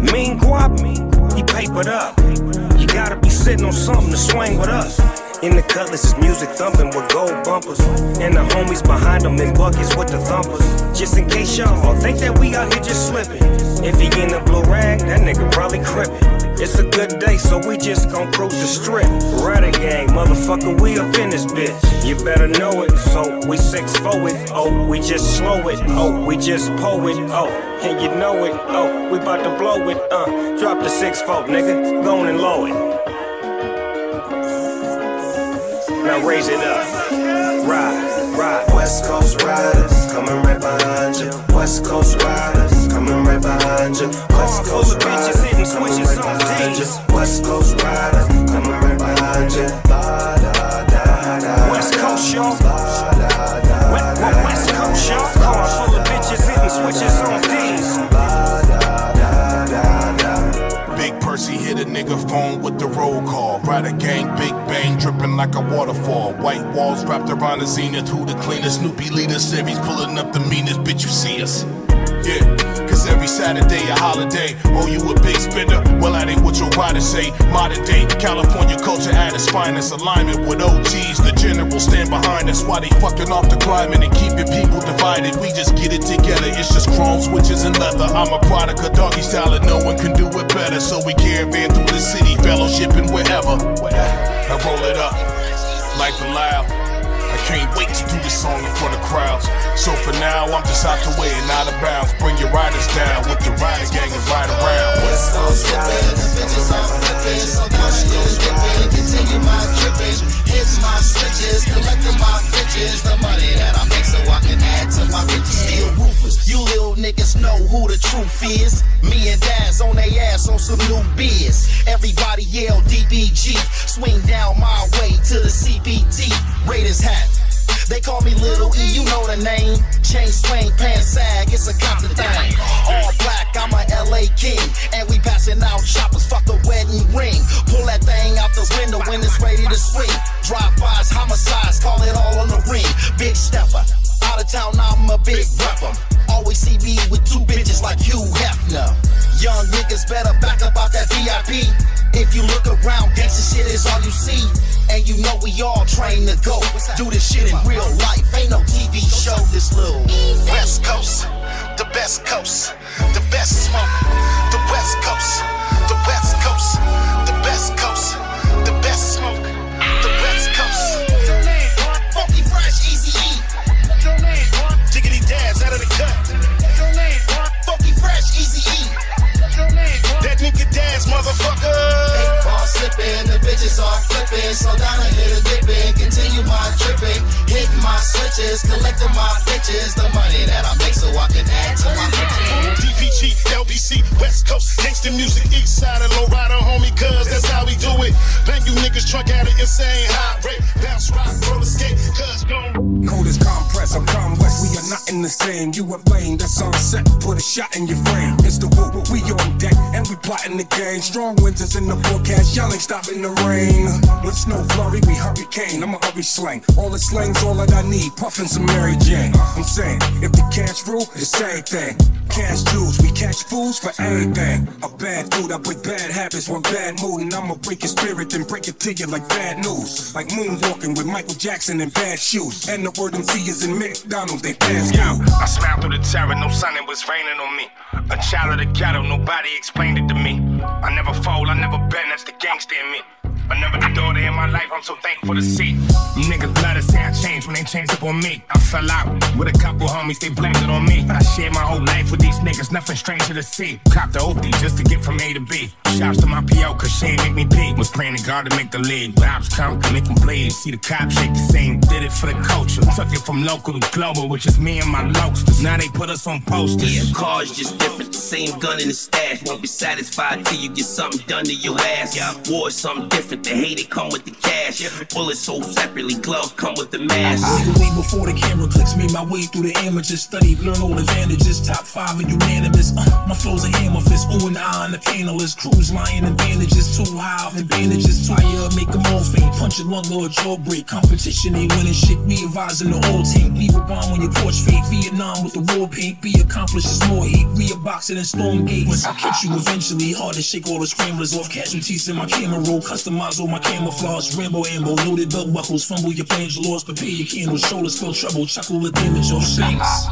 Mean guap, he papered up. You gotta be sitting on something to swing with us. In the cutlass is music thumping with gold bumpers. And the homies behind them in buckets with the thumpers. Just in case y'all think that we out here just slipping. If he in the blue rag, that nigga probably crippin'. It's a good day, so we just gon' cruise the strip. Rider gang, motherfucker, we up in this bitch. You better know it, so we six forward. Oh, we just slow it. Oh, we just pull it. Oh, and you know it. Oh, we bout to blow it. Uh, drop the six folk, nigga. Go and low it. Now raise it up. Ride, ride. West Coast riders coming right behind you. West Coast riders coming right behind you. West Coast riders coming right behind you. West Coast riders coming right behind you. West Coast, y'all. West Coast, y'all. Car full of bitches hitting switches on D's. Nigga phone with the roll call. Rider gang, big bang, dripping like a waterfall. White walls wrapped around the zenith. Who the cleanest? Snoopy leader series pulling up the meanest bitch you see us. Yeah, every Saturday a holiday. Oh, you a big spender? Well, that ain't what your rider say. Modern day California culture at its finest. Alignment with OGs, the general stand behind us. Why they fucking off the climate and keeping people divided? We just get it together. It's just chrome switches and leather. I'm a product of doggy style and no one can do it better. So we caravan through the city, fellowshipping wherever. I roll it up like the loud. Can't wait to do this song in front of crowds. So for now, I'm just out the way and out of bounds. Bring your riders down with the rider gang and ride around. West Coast riders, bitches flipping, so West Coast riders, continue my tripping, hit my switches, collecting my bitches, the money that I make so I can add to my riches. Still roofers, you little niggas know who the truth is. Me and Daz on they ass on some new biz. Everybody yell DPG, swing down my way to the CPT. Raiders hat. They call me Little E, you know the name. Chain swing, pants sag, it's a Compton thing. All black, I'm a LA king. And we passing out choppers, fuck the wedding ring. Pull that thing out the window when it's ready to swing. Drive-bys, homicides, call it all on the ring. Big stepper. Out of town, I'm a big rapper. Always see me with two bitches like Hugh Hefner. Young niggas better back up out that VIP. If you look around, gangsta shit is all you see. And you know we all trained to go. Do this shit in real life. Ain't no TV show. This little West Coast, the best coast, the best smoke. The West Coast, the West bitches are flipping. So down I hit a dipping, continue my tripping. Hitting my switches, collecting my bitches. The money that I make so I can add to my riches. DPG, LBC, West Coast, gangsta music, East Side and low rider, homie, cuz that's how we do it. Bang you niggas truck at an insane high rate. Bounce, rock, roller skate, cuz gon' Cold as compress, I'm Con West, we are not in the same. You a lane, that's all set. Put a shot in your frame. It's the woo, we on deck, and we plotting the game. Strong winters in the forecast, y'all ain't stopping the rain. With snow flurry, we hurricane. I'm a hurry slang. All the slang's all that I need. Puffin' some Mary Jane. I'm saying, if the cash rule, it's same thing. Cash jewels, we catch fools for anything. A bad dude, I break bad habits, one bad mood, and I'ma break your spirit and break it to you like bad news. Like moonwalking with Michael Jackson in bad shoes. And the word MC is in McDonald's, they pass out. I smiled through the terror, no sun, it was raining on me. A child of the ghetto, nobody explained it to me. I never fold, I never bend, that's the gangster in me. Another daughter in my life, I'm so thankful to see. Niggas love to say I changed when they changed up on me. I fell out with a couple homies, they blamed it on me. I shared my whole life with these niggas, nothing stranger to see. Copped the OD just to get from A to B. Shouts to my PO, cause she ain't make me pee. Was praying to God to make the league. Raps come make them bleed. See the cops shake the same. Did it for the culture. Took it from local to global, which is me and my lokesters. Now they put us on posters. Yeah, cars just different. The same gun in the stash. Won't be satisfied till you get something done to your ass. War is something different. the hate, it come with the cash. Bullets sold separately, gloves come with the mask. Way before the camera clicks, made my way through the amateurs, study. learn all advantages. Top five are unanimous. Uh, my flow's a hammer fist, ooh and I on the panelist. Cruise lying advantages, too high and bandages. Fire, make them all faint. Punch a lung or a jaw break. Competition ain't winning shit. Me advising the old team. Leave a bomb when your porch fade. Vietnam with the war paint. Be accomplished, is more heat. Rear boxing and storm gates. I'll catch you eventually. Hard to shake all the scramblers off. Casualties in my camera roll. Customize all my camouflage. Rambo ammo, Loaded belt buckles. Fumble your plans, your lost. Prepare your candles. shoulders spell trouble. Chuckle the damage off shanks.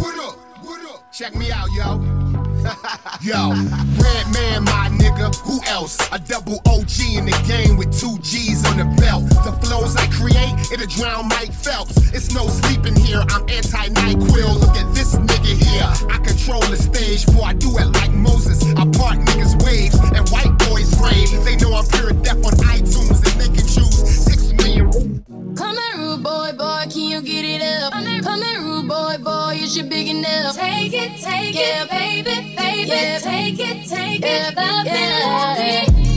What up? What up? Check me out, yo. yo, Redman, my nigga. Who else? A double OG in the game with two G's on the belt. The flows I create, it'll drown Mike Phelps. It's no sleeping here. I'm anti NyQuil. Look at this nigga here. I control the stage before I do it like Moses. I part niggas' waves and white boys' grave. They know I'm pure death on iTunes and they can choose six million. Come here, rude boy, boy, can you get it up? Come here, rude boy, boy, is you big enough? Take it, take yeah, it, baby, baby, yeah, take it, take yeah, it, love yeah. Here,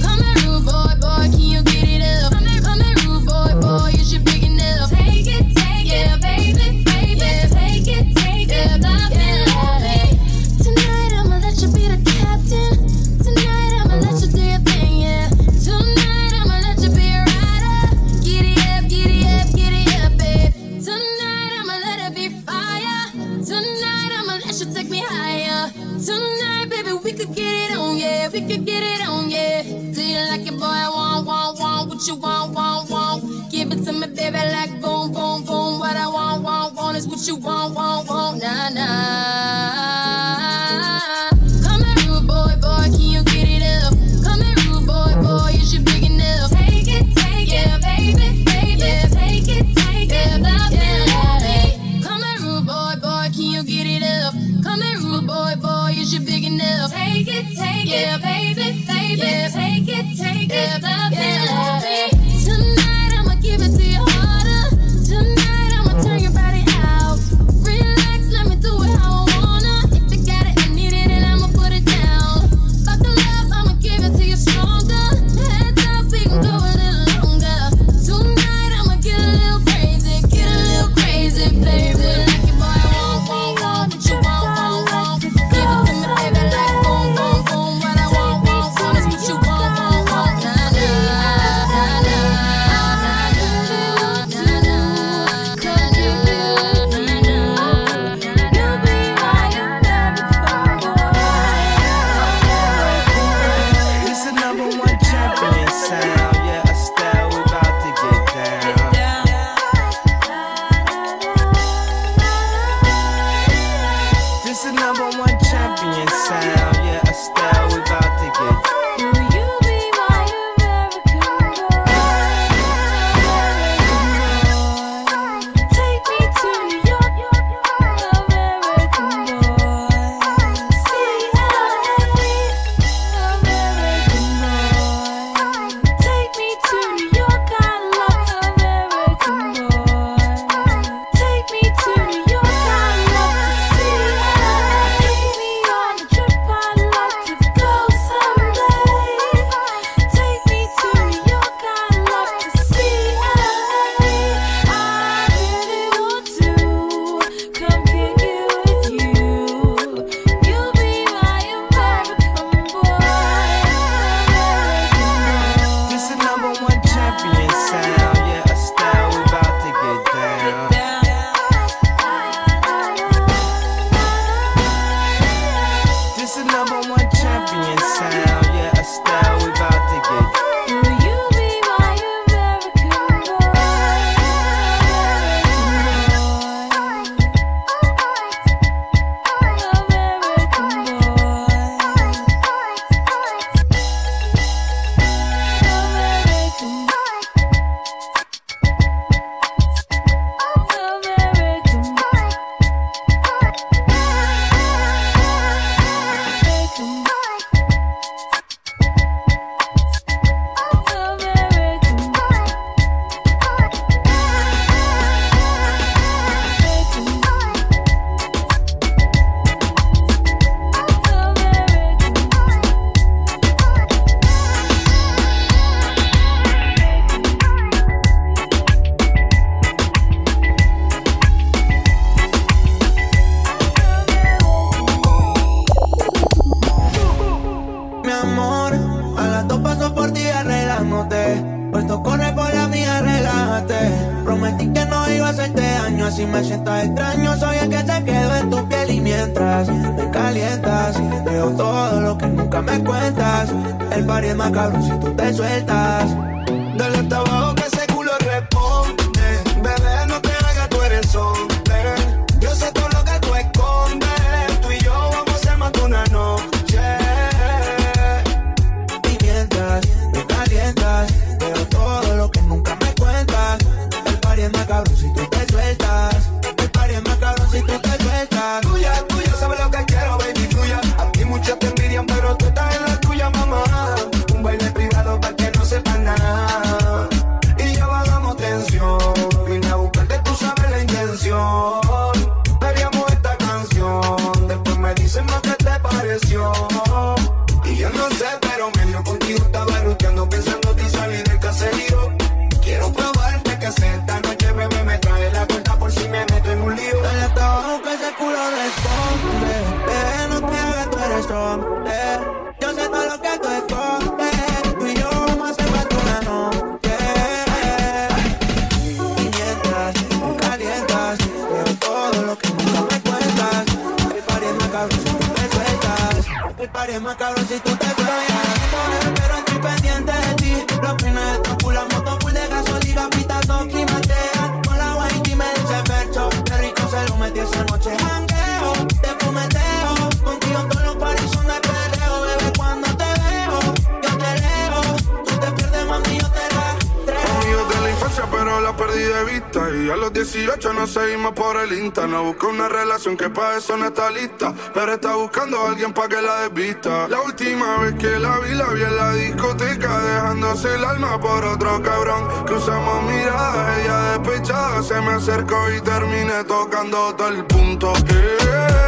busca una relación que para eso no está lista. Pero está buscando a alguien para que la desvista. La última vez que la vi, la vi en la discoteca. Dejándose el alma por otro cabrón. Cruzamos miradas, ella despechada. Se me acercó y terminé tocando todo el punto. Yeah.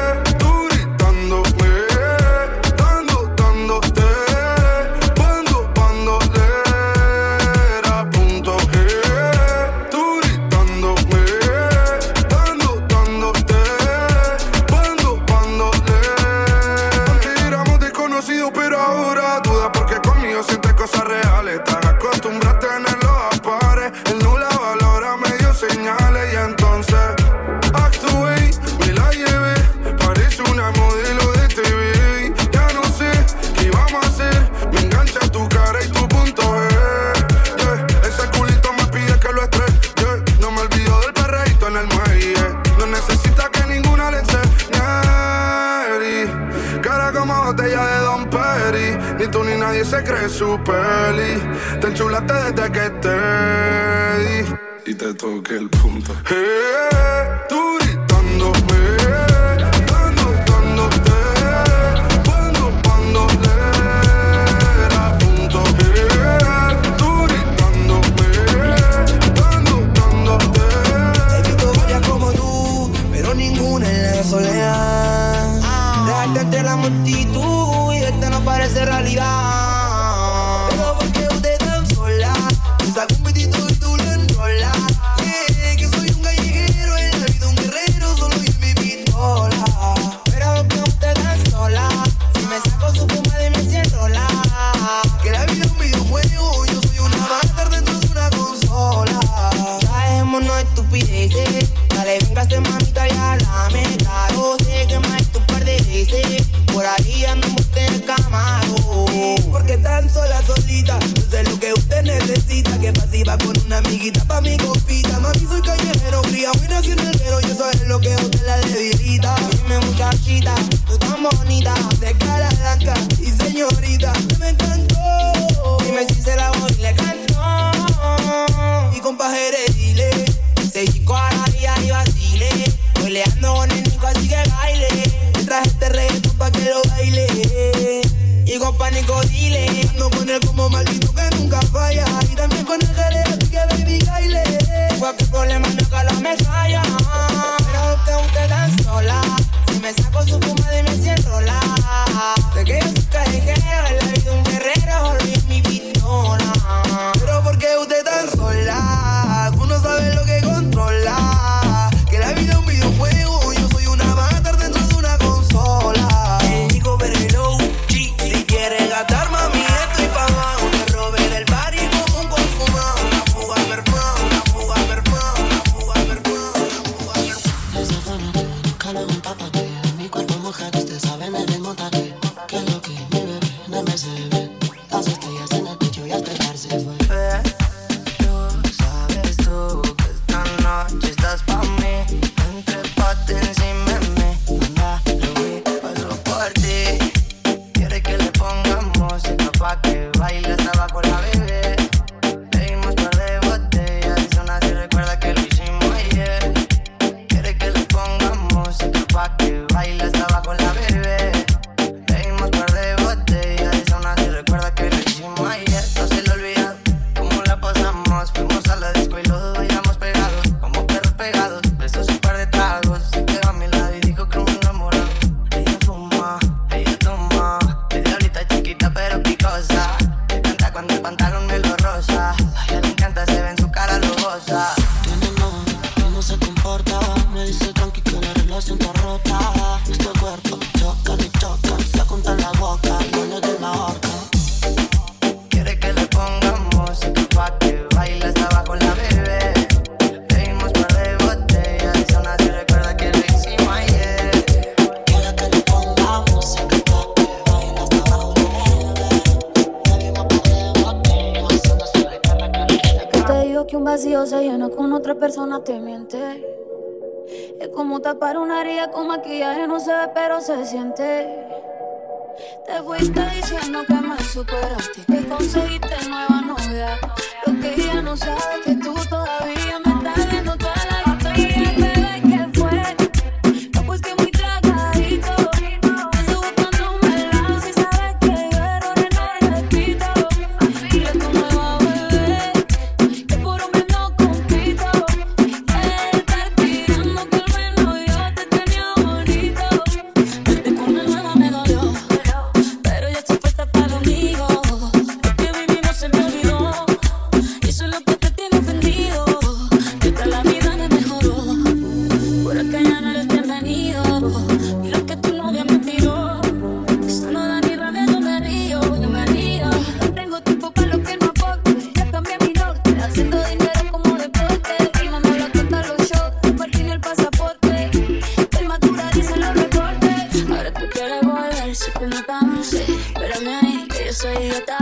su peli. Te enchulaste desde que te di y te toqué el punto. Eh, tú se llena con otra persona te miente. Es como tapar una herida con maquillaje, no se ve, pero se siente. Te fuiste diciendo que me superaste, que conseguiste soy idiota.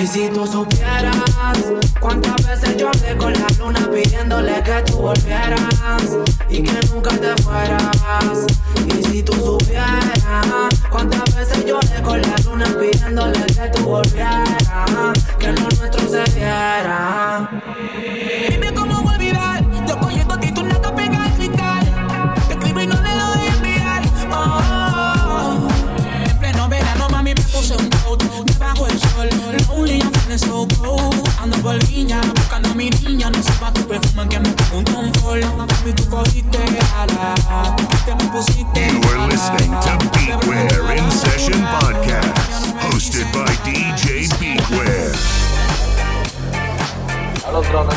Y si tú supieras cuántas veces yo hablé con la luna pidiéndole que tú volvieras y que nunca te fueras. Y si tú supieras cuántas veces yo hablé con la luna pidiéndole que tú volvieras, que lo nuestro se diera. show. Ando por viña, buscando a mi niña. No sepa tu perfume que me pegó un tonfol. Mami, tú cogiste ala, te me pusiste You are listening to Beatware In Session Podcast, hosted by DJ Beatware. Hello, brother.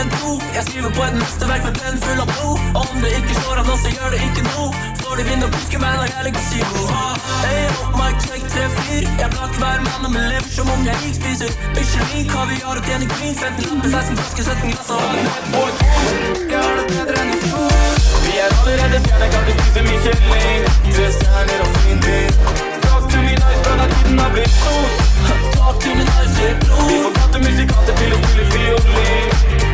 en toe Jeg skriver på et mesterverk med penn full av blod. Og om det ikke slår an nå, så gjør det ikke in die i vinduet og busker meg når jeg ligger syv. Øy, opp meg, knekk tre fyr. Jeg blakk hver mann om jeg lever som om jeg is spiser. Michelin, kaviar og tjener gryn. 15 lapper, 16 flasker, 17 glass og alle Jeg har det bedre enn i fjor. Vi er allerede stjerner, kan spise Michelin? Tre stjerner og fin. Talk to me nice, brødre, tiden har blitt stor. Talk to me nice, bror. Vi får flotte musikanter til å spille fiolin.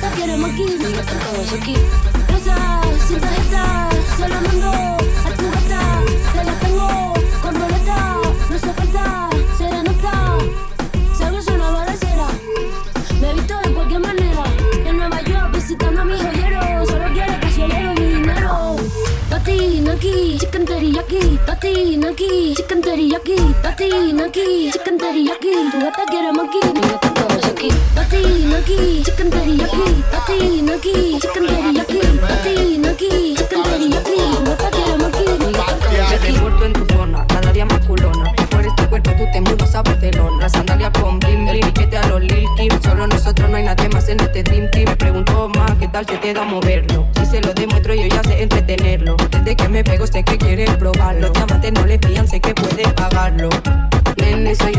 gata quiere maki, todos aquí. Rosa, sin tarjeta, se lo mando a tu gata, te la tengo con roleta, no se falta, serenata, sabes una balacera, me he visto de cualquier manera, en Nueva York visitando a mi joyero, solo quiere que solero mi dinero. Pati, naki, chicken teriyaki, pati, naki, chicken teriyaki, pati, naki, chicken teriyaki, tu gata quiere maki, mi gata naki, chicken teriyaki, pati, naki, chicken teriyaki, pati, naki, chicken teriyaki, maki, mi gata todos aquí. envuelto en tu zona, cada día más culona. Por este cuerpo tú te mudas a Barcelona. La sandalia con blim, el piquete a los Lil Kim. Solo nosotros no hay nadie más en este Dream Team. Me preguntó más, ¿qué tal se te da moverlo? Si se lo demuestro yo ya sé entretenerlo. Desde que me pego sé que quiere probarlo. Los diamantes no le pillan, sé que puede pagarlo. Nene, soy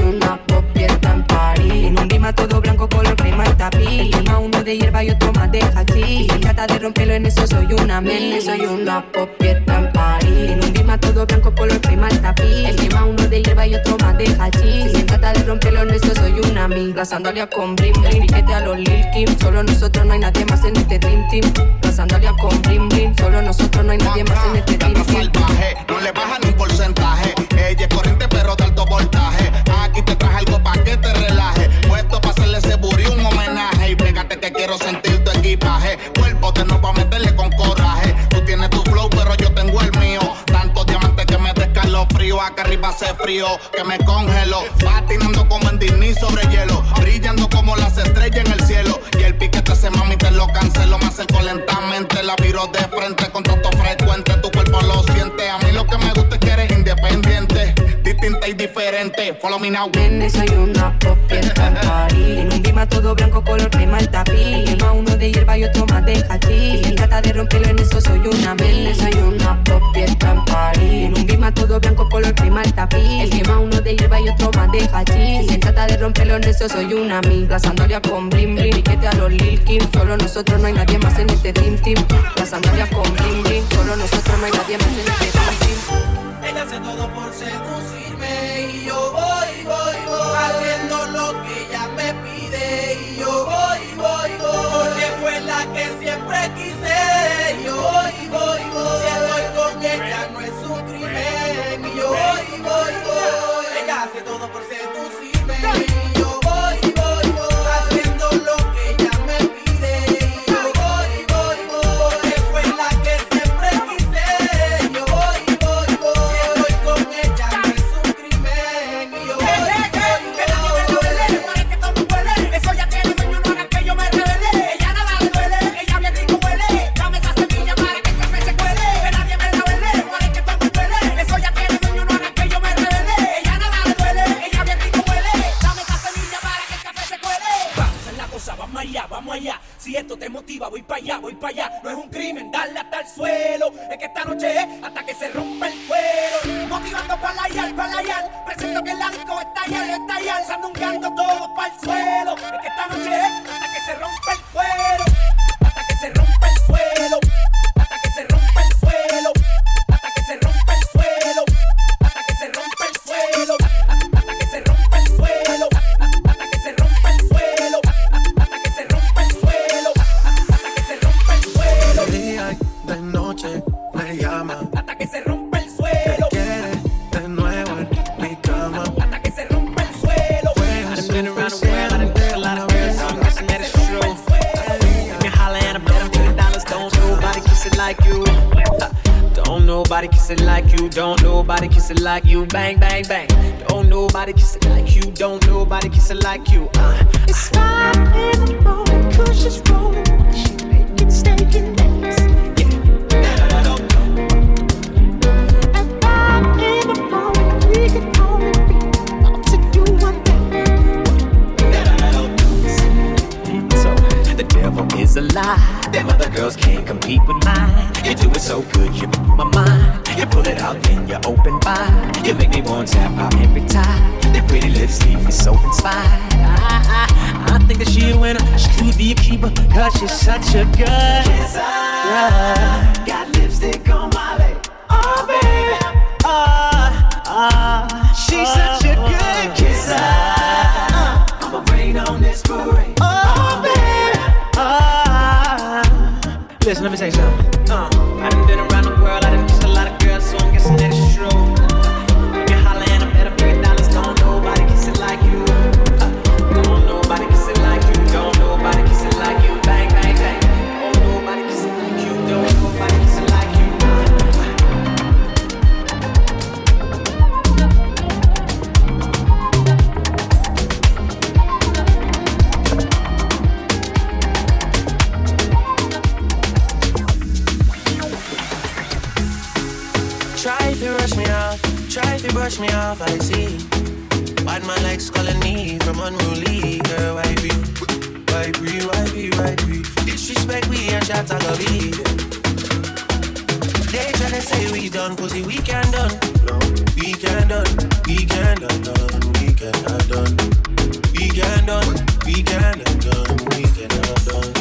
El tema uno de hierba y otro más de. Si se trata de romperlo en eso soy una nene, soy una pop fiesta en París. En un bima todo blanco, color crema y tapiz. El tema uno de hierba y otro más de. Si se trata de romperlo en eso soy una mi. La sandalia con blim, blim, piquete a los Lil Kim. Solo nosotros no hay nadie más en este Dream Team. La sandalia con blim, blim. Solo nosotros no hay nadie más en este Dream Team. no le baja ni un porcentaje. Ella es corriente pero Cuerpo te no va meterle con coraje. Tú tienes tu flow pero yo tengo el mío. Tantos diamantes que me frío. Acá arriba hace frío que me congelo. Patinando como en Disney sobre hielo. Brillando como las estrellas en el cielo. Y el piquete ese mami te lo cancelo. Me acerco lentamente. La viro de frente con Distinta y diferente. Follow me now. Nene, soy una pop fiesta en un bima todo blanco, color crema el tapiz. El tema uno de hierba y otro más de hachís. Si trata de romperlo en eso soy una Nene, soy una pop fiesta en un bima todo blanco, color crema el tapiz. El tema uno de hierba y otro más de hachís. Si trata de romperlo en eso soy una mi. La sandalia con blim blim. Piquete a los Lil Kim. Solo nosotros no hay nadie más en este Dream Team. La sandalia con blim blim. Solo nosotros no hay nadie más en este Dream Team. Ella hace todo por seducirme be, why be? Disrespect we and shots I love it. They tryna say we done, pussy we can done. No, we can done, we can done, done, we can have done. We can done, we can have done, we can have done.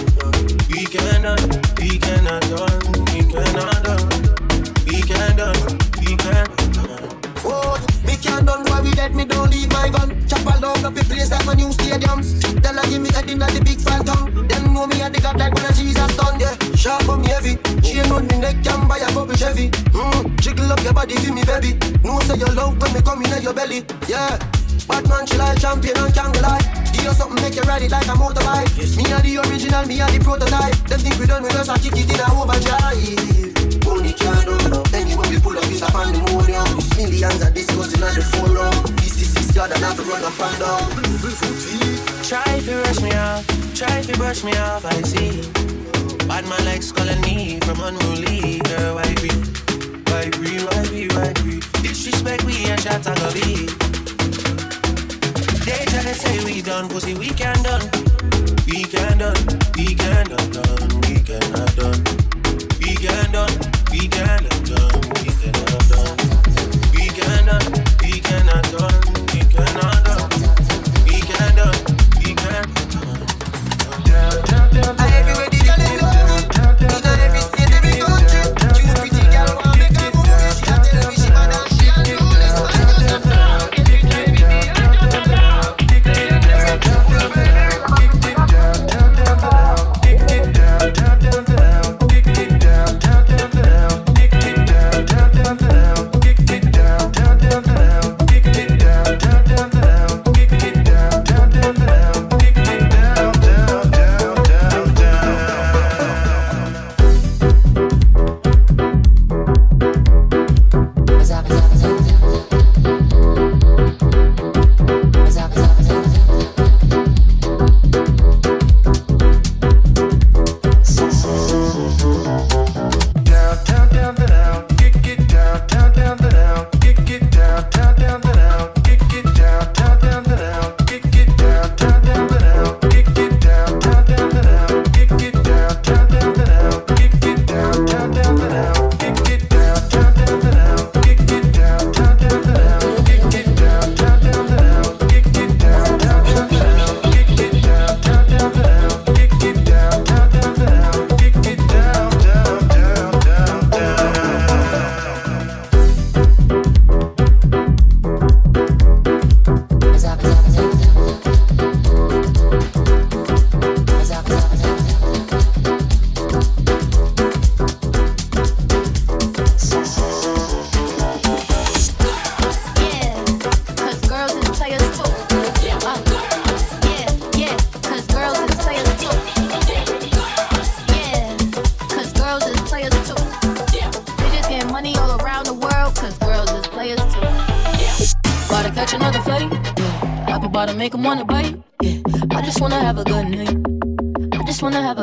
We can done, we can have done, we can have done. We can done, we can. Oh, can't done why we dead, me don't leave my gun. Chop all down up the place like my new stadium. Tell her give me head in the big fat tongue. Them know me at the god like when a Jesus done, yeah. Sharp on me heavy. Chain on me neck, can buy a bubble Chevy. Mm, jiggle up your body for me, baby. No say your love when me come in your belly, yeah. Bad man, she like champion and can't lie. Give you something, make you ride it like a motorbike. Me are the original, me are the prototype. Them think we done with us, I kick it in a overdrive. Only can't we pull up, up on the. Millions are discussing on the forum. This is six yard and I have to run up and down. Try to rush me off, try to brush me off, I see. Bad man likes calling me from unruly. Girl, why be, why be, why be, why be? Disrespect we and shots I love it. They tryna say we done, pussy we can done. We can done, we can done, done, we can done. We can done, we can done, We can done, we can have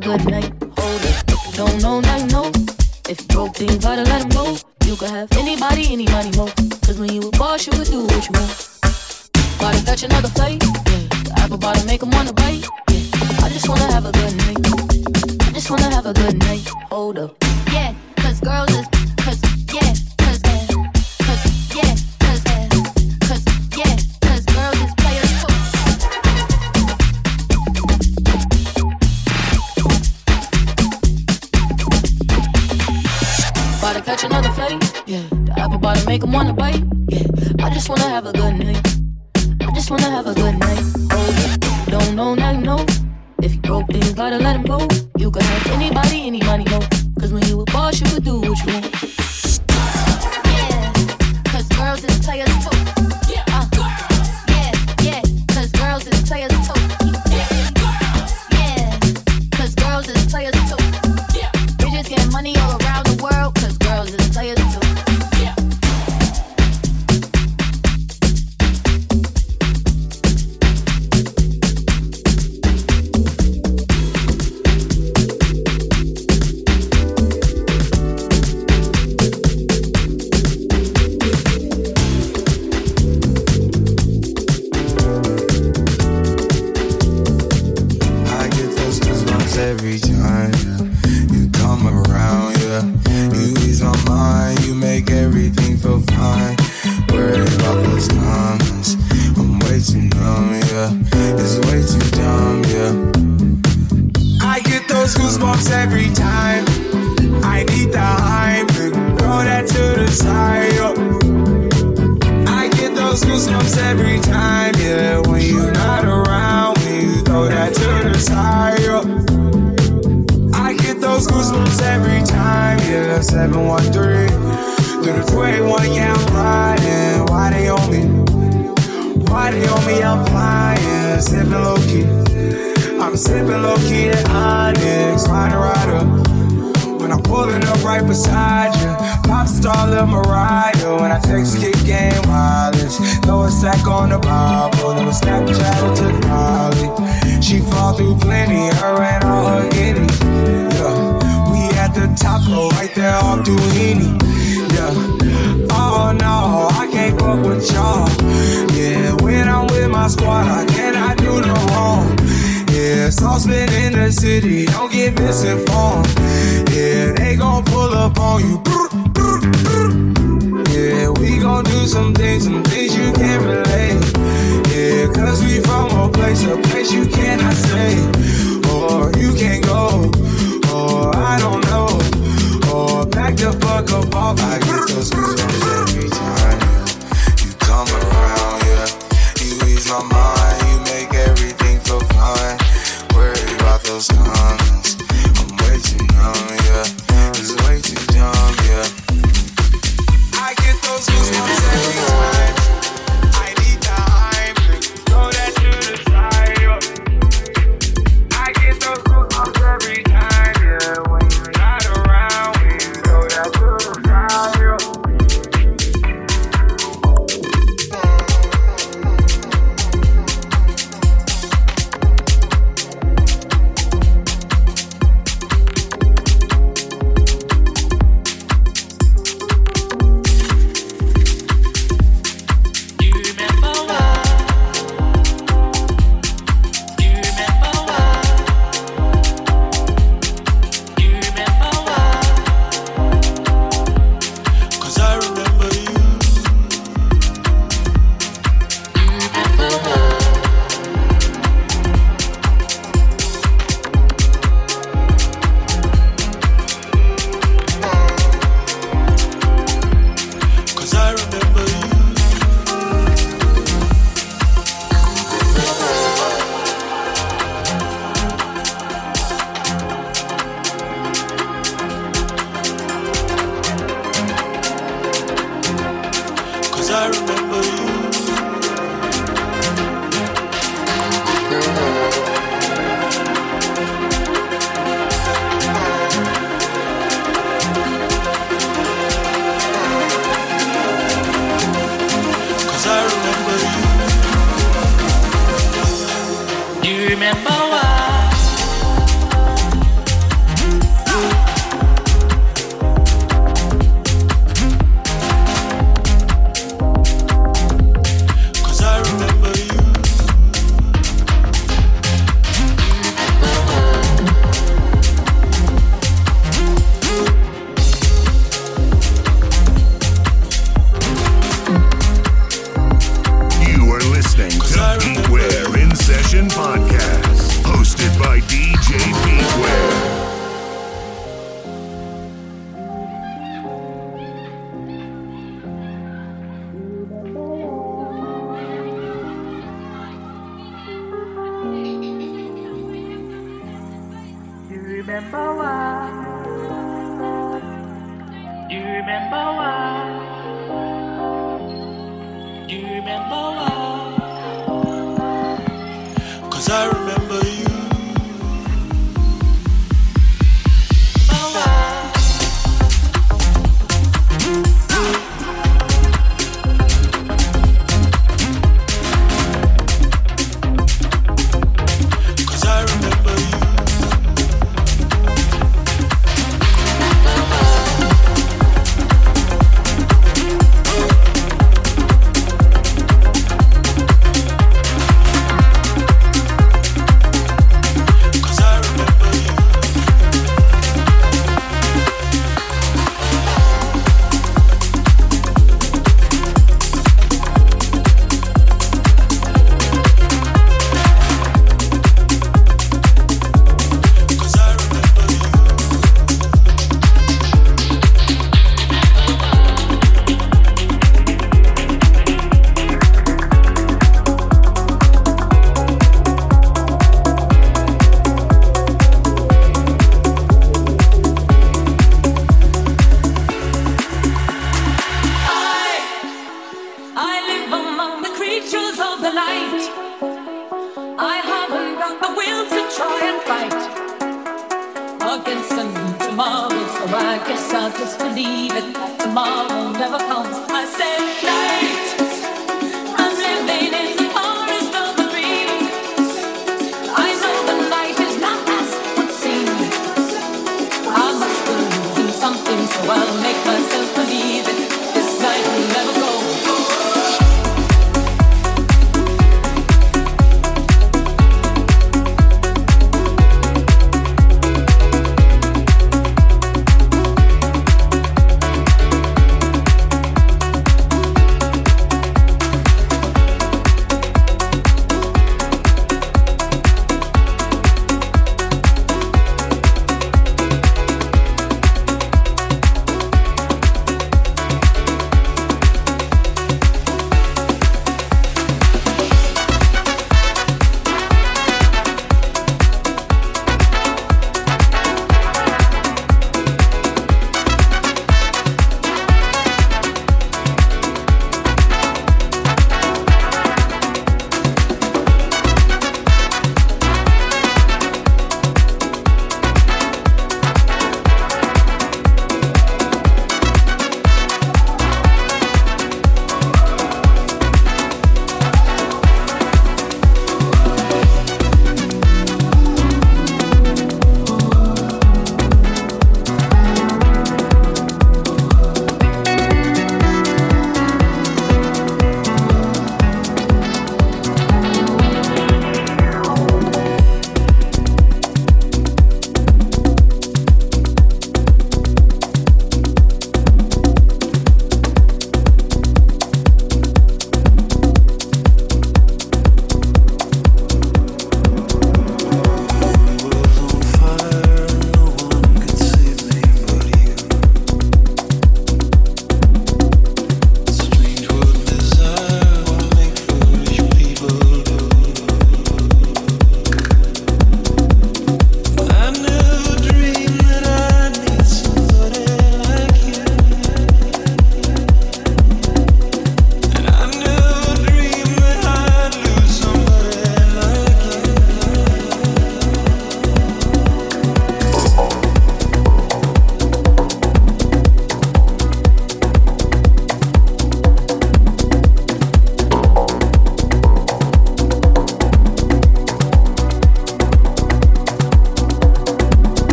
just star Lil Mariah. When I text kick game mileage, throw a stack on the Bible, then we Snapchat to Molly. She fall through plenty, her and all her guineas. Yeah, we at the top, right there off Duini. Yeah, oh no, I can't fuck with y'all. Yeah, when I'm with my squad, I cannot do no wrong. Yeah, saucepan in the city, don't get misinformed. Yeah, they gon' pull up on you. Gon' do some things, some things you can't relate. Yeah, cause we from a place, a place you cannot stay. Or you can't go, or I don't know. Or back the fuck up off. I get those goosebumps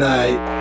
night.